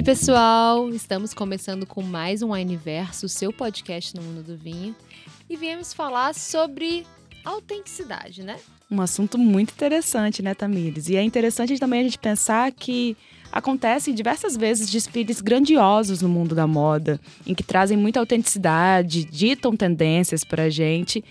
aí, pessoal? Estamos começando com mais um Universo, seu podcast no mundo do vinho. E viemos falar sobre autenticidade, né? Um assunto muito interessante, né, Tamires? E é interessante também a gente pensar que acontecem diversas vezes desfiles grandiosos no mundo da moda, em que trazem muita autenticidade, ditam tendências pra gente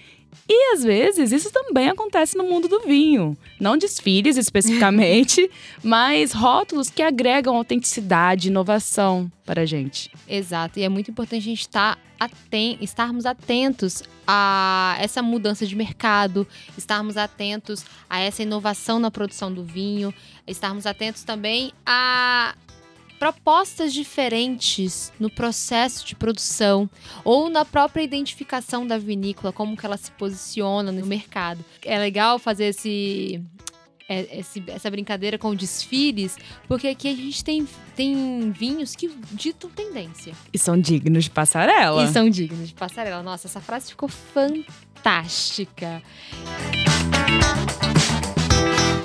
e às vezes isso também acontece no mundo do vinho. Não desfiles especificamente, mas rótulos que agregam autenticidade, inovação para a gente. Exato, e é muito importante a gente estar aten estarmos atentos a essa mudança de mercado, estarmos atentos a essa inovação na produção do vinho, estarmos atentos também a propostas diferentes no processo de produção ou na própria identificação da vinícola, como que ela se posiciona no mercado. É legal fazer esse é, esse, essa brincadeira com desfiles, porque aqui a gente tem, tem vinhos que ditam tendência. E são dignos de passarela. E são dignos de passarela. Nossa, essa frase ficou fantástica.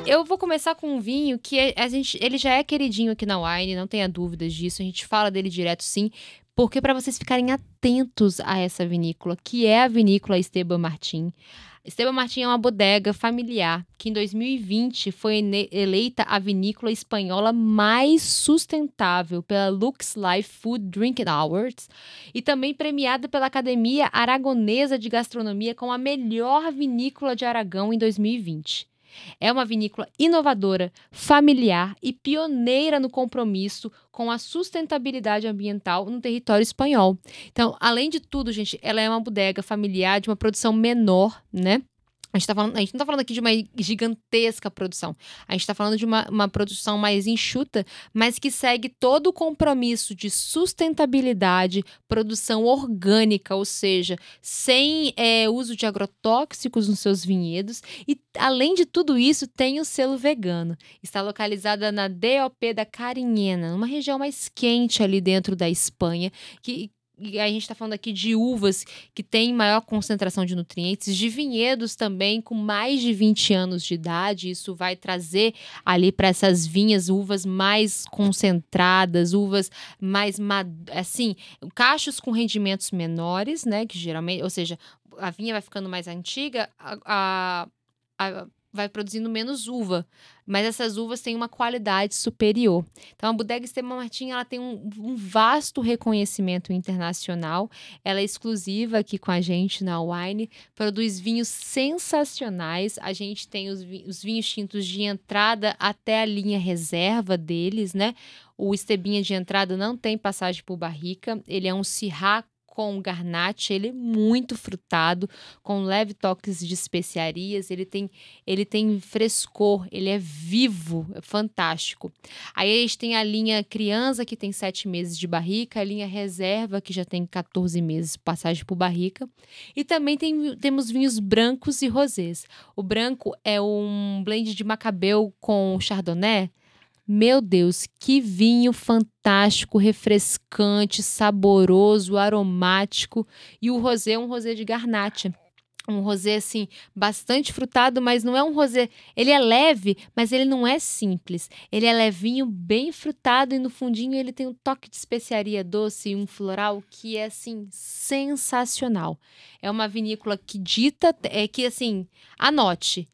Eu vou começar com um vinho que é, a gente, ele já é queridinho aqui na Wine, não tenha dúvidas disso. A gente fala dele direto sim, porque para vocês ficarem atentos a essa vinícola, que é a vinícola Esteban Martin. Esteban Martin é uma bodega familiar que em 2020 foi eleita a vinícola espanhola mais sustentável pela Lux Life Food Drinking Awards e também premiada pela Academia Aragonesa de Gastronomia como a melhor vinícola de Aragão em 2020. É uma vinícola inovadora, familiar e pioneira no compromisso com a sustentabilidade ambiental no território espanhol. Então, além de tudo, gente, ela é uma bodega familiar de uma produção menor, né? A gente, tá falando, a gente não está falando aqui de uma gigantesca produção. A gente está falando de uma, uma produção mais enxuta, mas que segue todo o compromisso de sustentabilidade, produção orgânica, ou seja, sem é, uso de agrotóxicos nos seus vinhedos. E, além de tudo isso, tem o selo vegano. Está localizada na DOP da Carinhena, uma região mais quente ali dentro da Espanha, que, e a gente está falando aqui de uvas que têm maior concentração de nutrientes, de vinhedos também com mais de 20 anos de idade. Isso vai trazer ali para essas vinhas uvas mais concentradas, uvas mais assim, cachos com rendimentos menores, né? Que geralmente, ou seja, a vinha vai ficando mais antiga, a, a, a vai produzindo menos uva, mas essas uvas têm uma qualidade superior. Então, a Bodega Esteban Martin ela tem um, um, vasto reconhecimento internacional. Ela é exclusiva aqui com a gente na Wine, produz vinhos sensacionais. A gente tem os, os vinhos tintos de entrada até a linha reserva deles, né? O Estebinha de entrada não tem passagem por barrica, ele é um Syrah com garnache, ele é muito frutado, com leve toques de especiarias, ele tem, ele tem frescor, ele é vivo, é fantástico. Aí a gente tem a linha criança, que tem sete meses de barrica, a linha reserva, que já tem 14 meses passagem por barrica, e também tem, temos vinhos brancos e rosés. O branco é um blend de macabeu com chardonnay, meu Deus, que vinho fantástico, refrescante, saboroso, aromático. E o rosé é um rosé de garnacha. Um rosé, assim, bastante frutado, mas não é um rosé. Ele é leve, mas ele não é simples. Ele é levinho, bem frutado, e no fundinho ele tem um toque de especiaria doce e um floral que é, assim, sensacional. É uma vinícola que dita, é que, assim, anote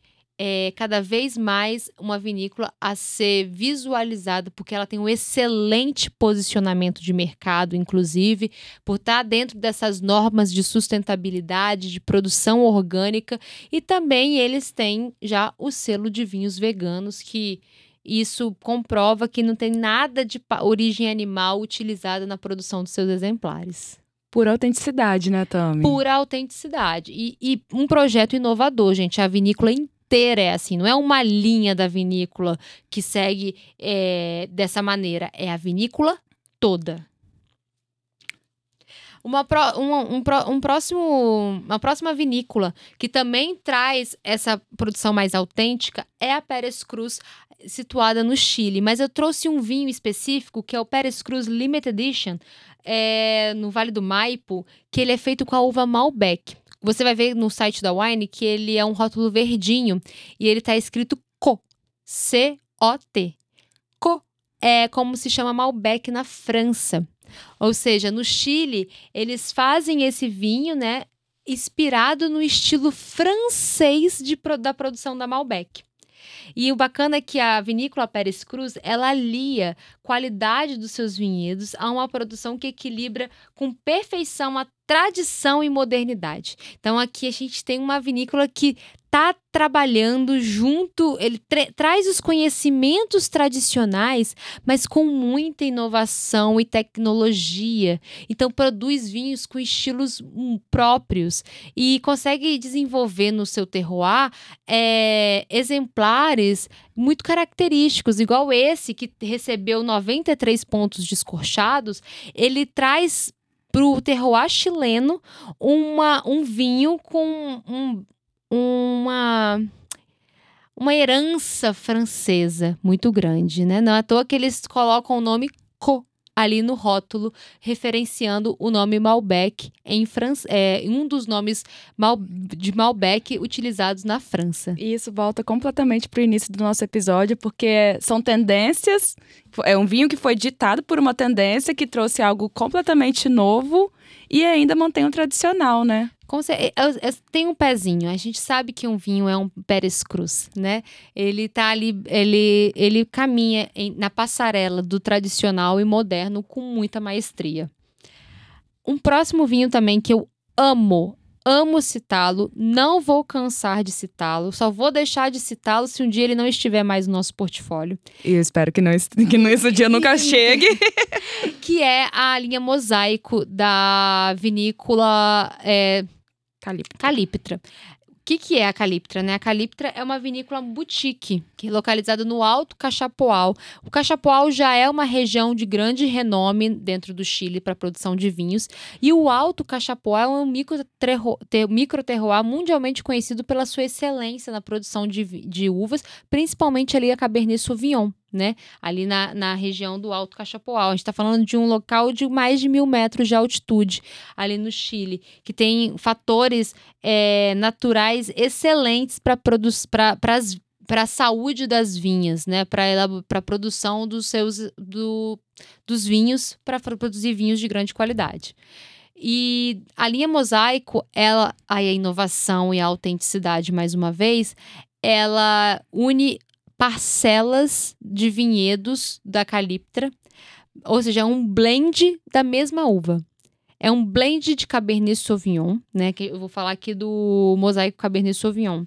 é cada vez mais uma vinícola a ser visualizada, porque ela tem um excelente posicionamento de mercado, inclusive, por estar dentro dessas normas de sustentabilidade, de produção orgânica, e também eles têm já o selo de vinhos veganos, que isso comprova que não tem nada de origem animal utilizada na produção dos seus exemplares. Por autenticidade, né, Tami? Por autenticidade. E, e, um projeto inovador, gente. A vinícola inteira inteira é assim, não é uma linha da vinícola que segue é, dessa maneira, é a vinícola toda. Uma, pro, um, um, um, próximo, uma próxima vinícola que também traz essa produção mais autêntica é a Pérez Cruz, situada no Chile. Mas eu trouxe um vinho específico que é o Pérez Cruz Limited Edition, é, no Vale do Maipo, que ele é feito com a uva Malbec. Você vai ver no site da Wine que ele é um rótulo verdinho e ele está escrito CO. C-O-T. CO. é como se chama Malbec na França. Ou seja, no Chile, eles fazem esse vinho, né, inspirado no estilo francês de, da produção da Malbec. E o bacana é que a vinícola Pérez Cruz, ela alia qualidade dos seus vinhedos a uma produção que equilibra com perfeição a tradição e modernidade. Então aqui a gente tem uma vinícola que está trabalhando junto, ele tra traz os conhecimentos tradicionais, mas com muita inovação e tecnologia. Então produz vinhos com estilos hum, próprios e consegue desenvolver no seu terroir é, exemplares muito característicos, igual esse que recebeu 93 pontos descorchados, ele traz para o terroir chileno uma, um vinho com um, uma uma herança francesa muito grande, né? Não é à toa que eles colocam o nome Co ali no rótulo, referenciando o nome Malbec em França, é, um dos nomes Mal, de Malbec utilizados na França. E isso volta completamente para o início do nosso episódio, porque são tendências, é um vinho que foi ditado por uma tendência que trouxe algo completamente novo e ainda mantém o tradicional, né? Tem um pezinho. A gente sabe que um vinho é um Pérez Cruz, né? Ele tá ali, ele, ele caminha em, na passarela do tradicional e moderno com muita maestria. Um próximo vinho também que eu amo, amo citá-lo, não vou cansar de citá-lo, só vou deixar de citá-lo se um dia ele não estiver mais no nosso portfólio. E eu espero que, não, que esse dia nunca chegue. que é a linha mosaico da vinícola. É, Caliptra. Caliptra. Que, que é a Caliptra? Né? A Caliptra é uma vinícola boutique, que é localizada no Alto Cachapoal. O Cachapoal já é uma região de grande renome dentro do Chile para produção de vinhos. E o Alto Cachapoal é um micro-terroir mundialmente conhecido pela sua excelência na produção de, de uvas, principalmente ali a Cabernet Sauvignon né? Ali na, na região do Alto Cachapoal. A gente está falando de um local de mais de mil metros de altitude, ali no Chile, que tem fatores é, naturais excelentes para para a saúde das vinhas, né? Para a produção dos seus do, dos vinhos, para produzir vinhos de grande qualidade. E a linha Mosaico, ela, a inovação e a autenticidade, mais uma vez, ela une parcelas de vinhedos da Caliptra, ou seja, é um blend da mesma uva. É um blend de Cabernet Sauvignon, né? Que eu vou falar aqui do mosaico Cabernet Sauvignon.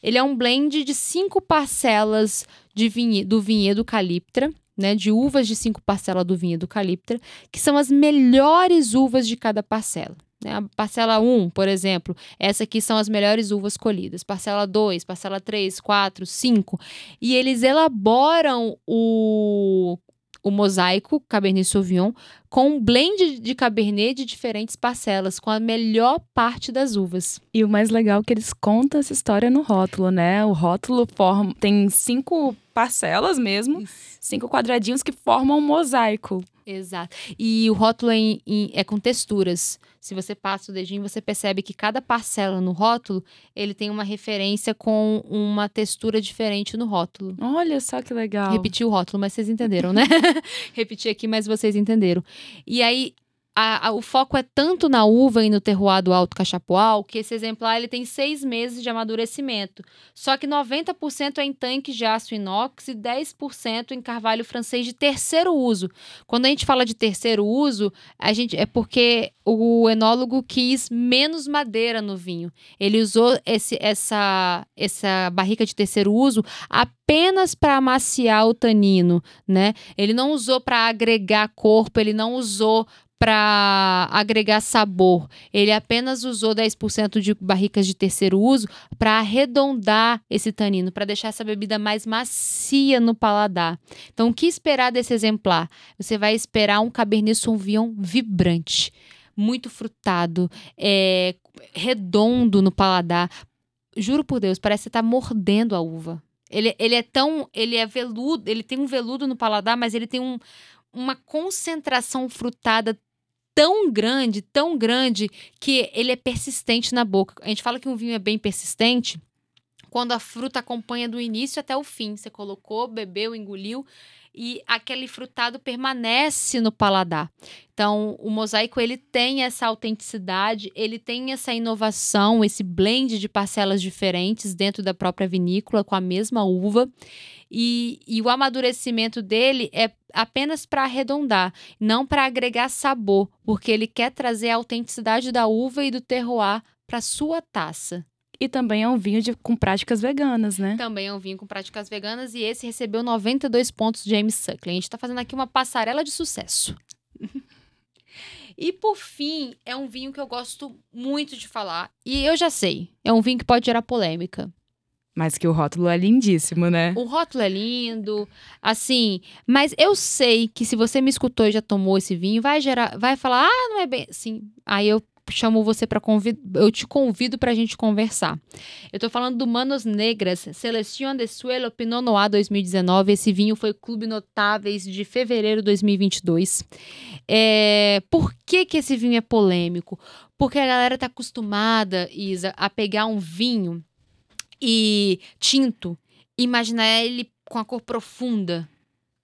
Ele é um blend de cinco parcelas de vinhe do vinhedo Caliptra, né? De uvas de cinco parcelas do vinhedo Caliptra, que são as melhores uvas de cada parcela. Né? A parcela 1, por exemplo, essa aqui são as melhores uvas colhidas. Parcela 2, parcela 3, 4, 5. E eles elaboram o, o mosaico Cabernet Sauvignon com um blend de Cabernet de diferentes parcelas, com a melhor parte das uvas. E o mais legal é que eles contam essa história no rótulo, né? O rótulo forma, tem cinco parcelas mesmo, Isso. Cinco quadradinhos que formam um mosaico. Exato. E o rótulo é, em, em, é, com texturas. Se você passa o dedinho, você percebe que cada parcela no rótulo, ele tem uma referência com uma textura diferente no rótulo. Olha só que legal. Repetir o rótulo, mas vocês entenderam, né? Repetir aqui, mas vocês entenderam. E aí, a, a, o foco é tanto na uva e no terroir do Alto Cachapoal que esse exemplar ele tem seis meses de amadurecimento. Só que 90% é em tanques de aço inox e 10% em carvalho francês de terceiro uso. Quando a gente fala de terceiro uso, a gente é porque o enólogo quis menos madeira no vinho. Ele usou esse, essa, essa barrica de terceiro uso apenas para amaciar o tanino, né? Ele não usou para agregar corpo, ele não usou para agregar sabor. Ele apenas usou 10% de barricas de terceiro uso para arredondar esse tanino, para deixar essa bebida mais macia no paladar. Então, o que esperar desse exemplar? Você vai esperar um Cabernet Sauvignon vibrante, muito frutado, é, redondo no paladar. Juro por Deus, parece que você está mordendo a uva. Ele, ele é tão. Ele é veludo, ele tem um veludo no paladar, mas ele tem um, uma concentração frutada tão grande, tão grande, que ele é persistente na boca. A gente fala que um vinho é bem persistente quando a fruta acompanha do início até o fim. Você colocou, bebeu, engoliu e aquele frutado permanece no paladar. Então, o mosaico ele tem essa autenticidade, ele tem essa inovação, esse blend de parcelas diferentes dentro da própria vinícola com a mesma uva. E, e o amadurecimento dele é apenas para arredondar, não para agregar sabor, porque ele quer trazer a autenticidade da uva e do terroir para sua taça. E também é um vinho de, com práticas veganas, né? Também é um vinho com práticas veganas e esse recebeu 92 pontos de James Suckling. A gente está fazendo aqui uma passarela de sucesso. e por fim, é um vinho que eu gosto muito de falar. E eu já sei, é um vinho que pode gerar polêmica. Mas que o rótulo é lindíssimo, né? O rótulo é lindo, assim. Mas eu sei que se você me escutou e já tomou esse vinho, vai gerar, vai falar, ah, não é bem assim. Aí eu chamo você para convidar, eu te convido para a gente conversar. Eu estou falando do Manos Negras, Seleção de Suelo Pinot Noir 2019. Esse vinho foi Clube Notáveis de fevereiro de 2022. É, por que, que esse vinho é polêmico? Porque a galera tá acostumada, Isa, a pegar um vinho e tinto, imaginar ele com a cor profunda,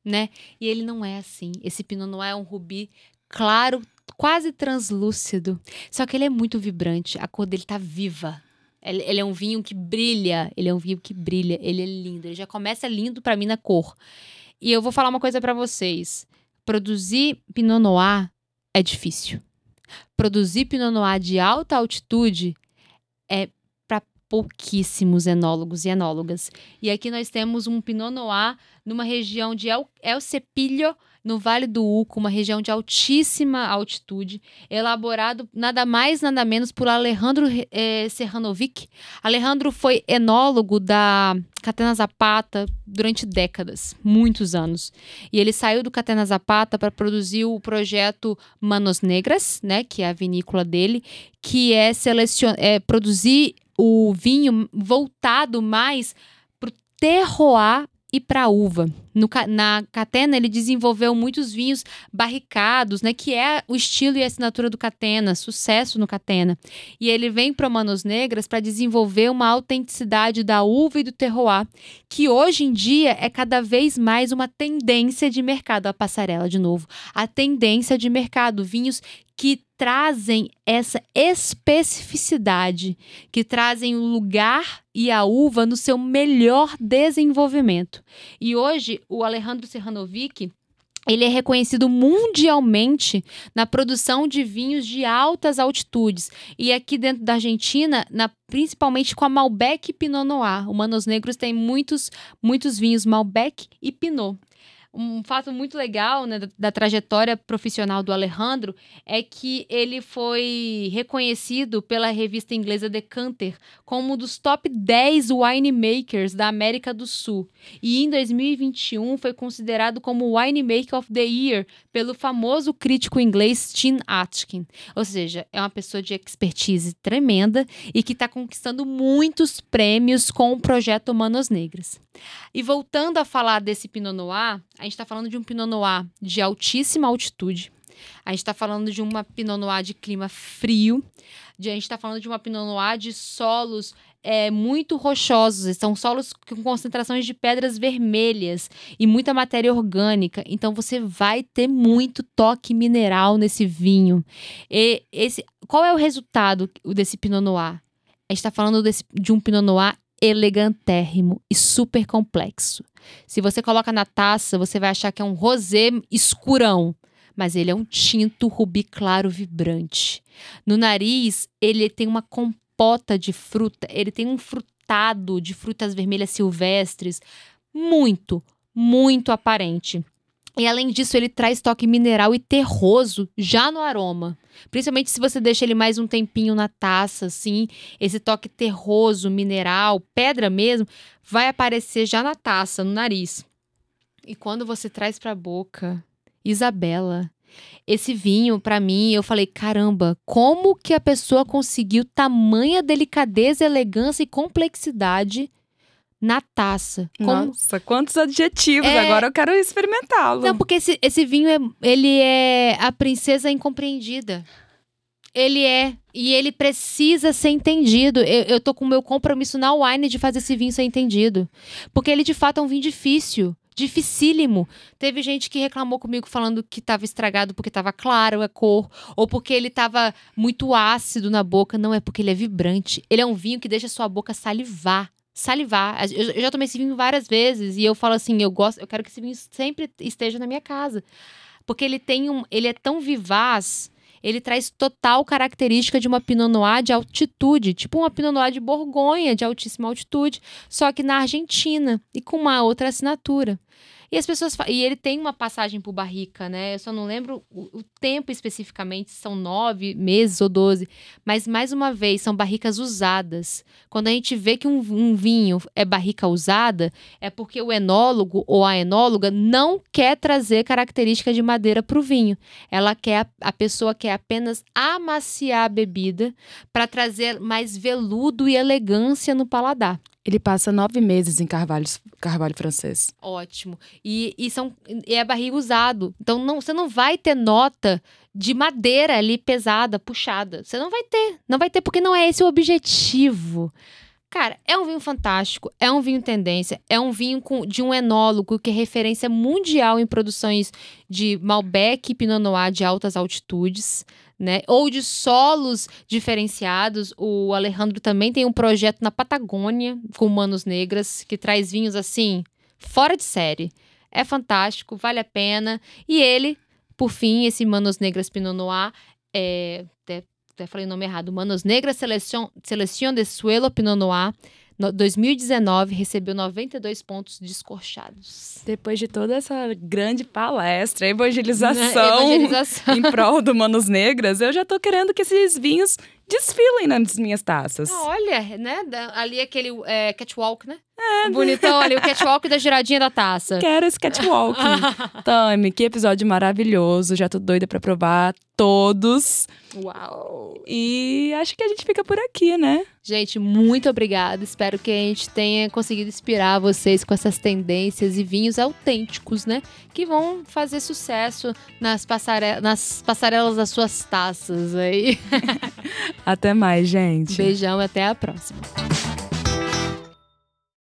né? E ele não é assim. Esse Pinot Noir é um rubi claro, quase translúcido. Só que ele é muito vibrante, a cor dele tá viva. Ele, ele é um vinho que brilha, ele é um vinho que brilha, ele é lindo. Ele já começa lindo para mim na cor. E eu vou falar uma coisa para vocês. Produzir Pinot Noir é difícil. Produzir Pinot Noir de alta altitude é pouquíssimos enólogos e enólogas. E aqui nós temos um Pinot Noir numa região de El, El Cepillo, no Vale do Uco, uma região de altíssima altitude, elaborado nada mais, nada menos por Alejandro eh, Serranovic. Alejandro foi enólogo da Catena Zapata durante décadas, muitos anos. E ele saiu do Catena Zapata para produzir o projeto Manos Negras, né, que é a vinícola dele, que é, selecion... é produzir o vinho voltado mais para o terroir e para uva. No, na Catena, ele desenvolveu muitos vinhos barricados, né? Que é o estilo e a assinatura do Catena, sucesso no Catena. E ele vem para Manos Negras para desenvolver uma autenticidade da uva e do terroir, que hoje em dia é cada vez mais uma tendência de mercado. A passarela, de novo. A tendência de mercado. Vinhos que trazem essa especificidade, que trazem o lugar e a uva no seu melhor desenvolvimento. E hoje o Alejandro Serranovic ele é reconhecido mundialmente na produção de vinhos de altas altitudes. E aqui dentro da Argentina, na, principalmente com a Malbec e Pinot Noir. O Manos Negros tem muitos, muitos vinhos Malbec e Pinot um fato muito legal né, da, da, trajetória profissional do Alejandro é que ele foi reconhecido pela revista inglesa Decanter como um dos top 10 winemakers da América do Sul. E em 2021 foi considerado como Winemaker of the Year pelo famoso crítico inglês Tim Atkin. Ou seja, é uma pessoa de expertise tremenda e que está conquistando muitos prêmios com o projeto Manos Negras. E voltando a falar desse Pinot Noir, a gente está falando de um Pinot Noir de altíssima altitude. A gente está falando de uma Pinot Noir de clima frio. De, a gente está falando de uma Pinot Noir de solos é, muito rochosos. São solos com concentrações de pedras vermelhas e muita matéria orgânica. Então você vai ter muito toque mineral nesse vinho. E esse, qual é o resultado desse Pinot Noir? A gente está falando desse, de um Pinot Noir elegantérrimo e super complexo. Se você coloca na taça, você vai achar que é um rosé escurão, mas ele é um tinto rubi claro vibrante. No nariz, ele tem uma compota de fruta, ele tem um frutado de frutas vermelhas silvestres muito, muito aparente. E além disso, ele traz toque mineral e terroso já no aroma. Principalmente se você deixa ele mais um tempinho na taça, assim, esse toque terroso, mineral, pedra mesmo, vai aparecer já na taça, no nariz. E quando você traz para a boca, Isabela, esse vinho, para mim, eu falei, caramba, como que a pessoa conseguiu tamanha delicadeza, elegância e complexidade na taça. Nossa, quantos adjetivos! É... Agora eu quero experimentá-lo. Não, porque esse, esse vinho, é, ele é a princesa incompreendida. Ele é. E ele precisa ser entendido. Eu, eu tô com o meu compromisso na wine de fazer esse vinho ser entendido. Porque ele, de fato, é um vinho difícil dificílimo. Teve gente que reclamou comigo falando que estava estragado porque estava claro a cor, ou porque ele estava muito ácido na boca. Não, é porque ele é vibrante. Ele é um vinho que deixa a sua boca salivar salivar. Eu, já tomei esse vinho várias vezes e eu falo assim, eu gosto, eu quero que esse vinho sempre esteja na minha casa. Porque ele tem um, ele é tão vivaz, ele traz total característica de uma Pinot Noir de altitude, tipo uma Pinot Noir de Borgonha, de altíssima altitude, só que na Argentina e com uma outra assinatura. E as pessoas e ele tem uma passagem por barrica, né? Eu só não lembro o, o tempo especificamente, são nove meses ou doze. Mas mais uma vez são barricas usadas. Quando a gente vê que um, um vinho é barrica usada, é porque o enólogo ou a enóloga não quer trazer característica de madeira para o vinho. Ela quer a pessoa quer apenas amaciar a bebida para trazer mais veludo e elegância no paladar. Ele passa nove meses em carvalho, carvalho francês. Ótimo. E, e, são, é barriga usado. Então não, você não vai ter nota de madeira ali pesada, puxada. Você não vai ter. Não vai ter porque não é esse o objetivo. Cara, é um vinho fantástico, é um vinho tendência, é um vinho com, de um enólogo que é referência mundial em produções de Malbec e Pinot Noir de altas altitudes né? Ou de solos diferenciados. O Alejandro também tem um projeto na Patagônia com manos negras que traz vinhos assim fora de série. É fantástico, vale a pena. E ele, por fim, esse Manos Negras Pinot Noir, é, até, até falei o nome errado, Manos Negras Seleção, Seleção de Suelo Pinot Noir, 2019 recebeu 92 pontos descorchados. Depois de toda essa grande palestra, evangelização, evangelização. em prol do Manos Negras, eu já tô querendo que esses vinhos desfilem nas minhas taças. Ah, olha, né? Ali aquele é, catwalk, né? É, bonitão ali, o catwalk da giradinha da taça. Quero esse catwalk. Tami, que episódio maravilhoso. Já tô doida pra provar todos. Uau! E acho que a gente fica por aqui, né? Gente, muito obrigada. Espero que a gente tenha conseguido inspirar vocês com essas tendências e vinhos autênticos, né? Que vão fazer sucesso nas, passare... nas passarelas das suas taças aí. até mais, gente. Beijão e até a próxima.